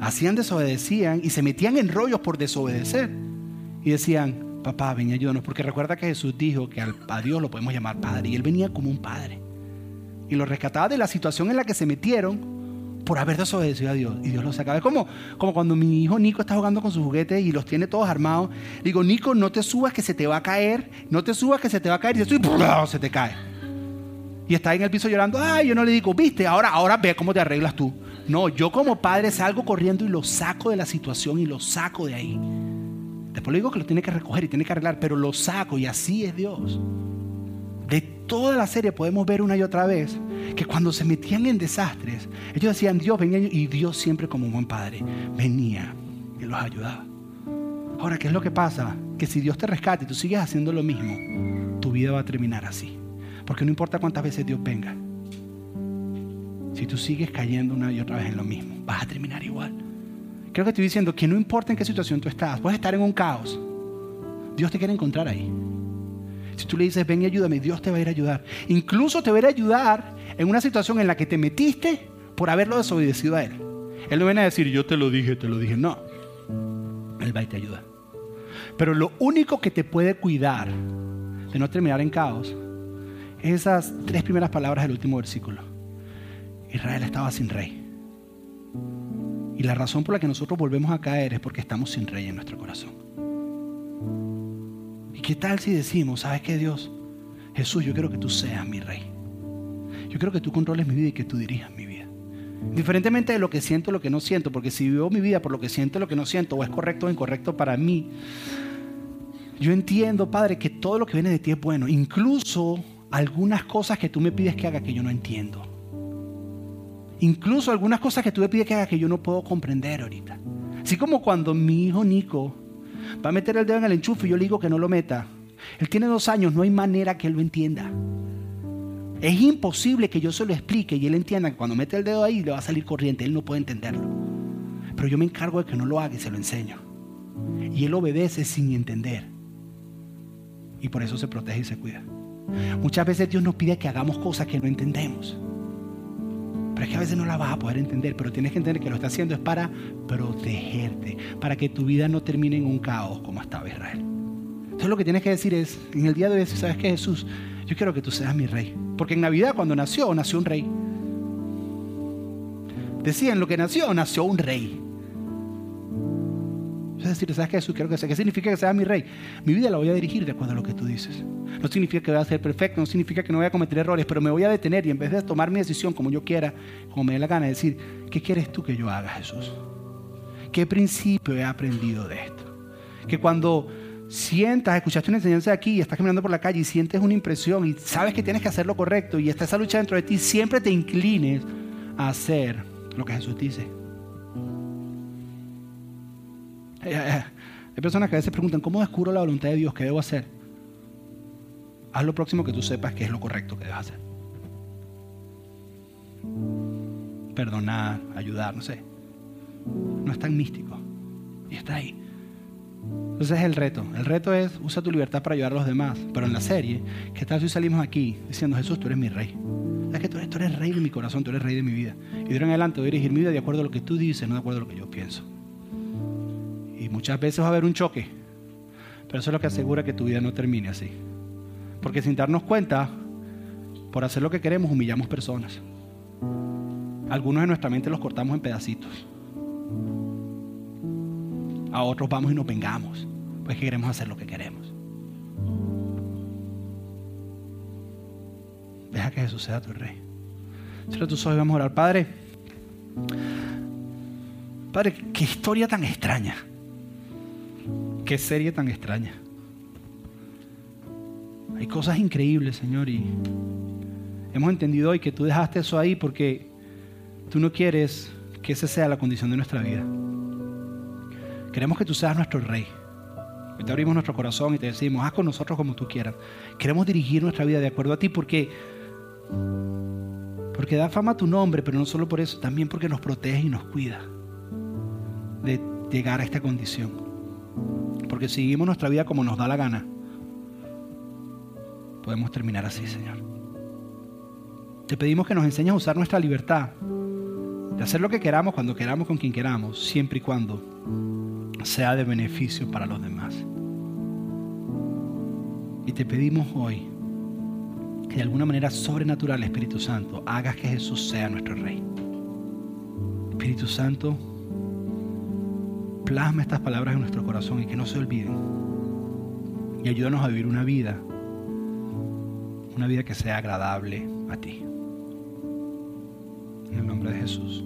Hacían, desobedecían y se metían en rollos por desobedecer. Y decían, papá, ven y ayúdanos. Porque recuerda que Jesús dijo que a Dios lo podemos llamar padre. Y él venía como un padre. Y lo rescataba de la situación en la que se metieron por haber desobedecido a Dios. Y Dios los sacaba. Es como, como cuando mi hijo Nico está jugando con sus juguetes y los tiene todos armados. Digo, Nico, no te subas que se te va a caer. No te subas que se te va a caer. Y se te cae y está en el piso llorando, ay, yo no le digo, viste, ahora, ahora ve cómo te arreglas tú. No, yo como padre salgo corriendo y lo saco de la situación y lo saco de ahí. Después le digo que lo tiene que recoger y tiene que arreglar, pero lo saco y así es Dios. De toda la serie podemos ver una y otra vez que cuando se metían en desastres, ellos decían, Dios venía y Dios siempre como un buen padre venía y los ayudaba. Ahora, ¿qué es lo que pasa? Que si Dios te rescata y tú sigues haciendo lo mismo, tu vida va a terminar así. Porque no importa cuántas veces Dios venga. Si tú sigues cayendo una y otra vez en lo mismo, vas a terminar igual. Creo que estoy diciendo que no importa en qué situación tú estás, puedes estar en un caos. Dios te quiere encontrar ahí. Si tú le dices, ven y ayúdame, Dios te va a ir a ayudar. Incluso te va a ir a ayudar en una situación en la que te metiste por haberlo desobedecido a Él. Él no viene a decir, yo te lo dije, te lo dije. No. Él va y te ayuda. Pero lo único que te puede cuidar de no terminar en caos esas tres primeras palabras del último versículo. Israel estaba sin rey. Y la razón por la que nosotros volvemos a caer es porque estamos sin rey en nuestro corazón. ¿Y qué tal si decimos, sabes qué Dios? Jesús, yo quiero que tú seas mi rey. Yo quiero que tú controles mi vida y que tú dirijas mi vida. Diferentemente de lo que siento, lo que no siento, porque si vivo mi vida por lo que siento, lo que no siento, o es correcto o incorrecto para mí, yo entiendo, Padre, que todo lo que viene de ti es bueno, incluso algunas cosas que tú me pides que haga que yo no entiendo. Incluso algunas cosas que tú me pides que haga que yo no puedo comprender ahorita. Así como cuando mi hijo Nico va a meter el dedo en el enchufe y yo le digo que no lo meta. Él tiene dos años, no hay manera que él lo entienda. Es imposible que yo se lo explique y él entienda que cuando mete el dedo ahí le va a salir corriente. Él no puede entenderlo. Pero yo me encargo de que no lo haga y se lo enseño. Y él obedece sin entender. Y por eso se protege y se cuida. Muchas veces Dios nos pide que hagamos cosas que no entendemos. Pero es que a veces no la vas a poder entender, pero tienes que entender que lo está haciendo es para protegerte, para que tu vida no termine en un caos como estaba Israel. Entonces lo que tienes que decir es, en el día de hoy, ¿sabes qué Jesús? Yo quiero que tú seas mi rey. Porque en Navidad cuando nació, nació un rey. Decían, lo que nació, nació un rey. Es decir, ¿sabes qué Jesús? Quiero que sea. ¿Qué significa que sea mi rey? Mi vida la voy a dirigir de acuerdo a lo que tú dices. No significa que voy a ser perfecto, no significa que no voy a cometer errores, pero me voy a detener y en vez de tomar mi decisión como yo quiera, como me dé la gana, decir, ¿qué quieres tú que yo haga, Jesús? ¿Qué principio he aprendido de esto? Que cuando sientas, escuchaste una enseñanza aquí y estás caminando por la calle y sientes una impresión y sabes que tienes que hacer lo correcto y está esa lucha dentro de ti, siempre te inclines a hacer lo que Jesús dice. Hay personas que a veces preguntan, ¿cómo descubro la voluntad de Dios? ¿Qué debo hacer? Haz lo próximo que tú sepas que es lo correcto que debes hacer. Perdonar, ayudar, no sé. No es tan místico. Y está ahí. Entonces es el reto. El reto es usa tu libertad para ayudar a los demás. Pero en la serie, ¿qué tal si salimos aquí diciendo, Jesús, tú eres mi rey? Es que tú eres, tú eres rey de mi corazón, tú eres rey de mi vida. Y de en adelante voy a dirigir mi vida de acuerdo a lo que tú dices, no de acuerdo a lo que yo pienso. Y muchas veces va a haber un choque. Pero eso es lo que asegura que tu vida no termine así. Porque sin darnos cuenta, por hacer lo que queremos, humillamos personas. Algunos de nuestra mente los cortamos en pedacitos. A otros vamos y nos vengamos. Pues que queremos hacer lo que queremos. Deja que Jesús sea tu rey. Cierra tus ojos y vamos a orar. Padre, Padre, qué historia tan extraña. Qué serie tan extraña. Hay cosas increíbles, Señor, y hemos entendido hoy que tú dejaste eso ahí porque tú no quieres que esa sea la condición de nuestra vida. Queremos que tú seas nuestro rey. Hoy te abrimos nuestro corazón y te decimos, haz con nosotros como tú quieras. Queremos dirigir nuestra vida de acuerdo a ti porque, porque da fama a tu nombre, pero no solo por eso, también porque nos protege y nos cuida de llegar a esta condición. Porque si seguimos nuestra vida como nos da la gana, podemos terminar así, Señor. Te pedimos que nos enseñes a usar nuestra libertad, de hacer lo que queramos, cuando queramos, con quien queramos, siempre y cuando sea de beneficio para los demás. Y te pedimos hoy que de alguna manera sobrenatural, Espíritu Santo, hagas que Jesús sea nuestro Rey. Espíritu Santo, plasma estas palabras en nuestro corazón y que no se olviden. Y ayúdanos a vivir una vida, una vida que sea agradable a ti. En el nombre de Jesús.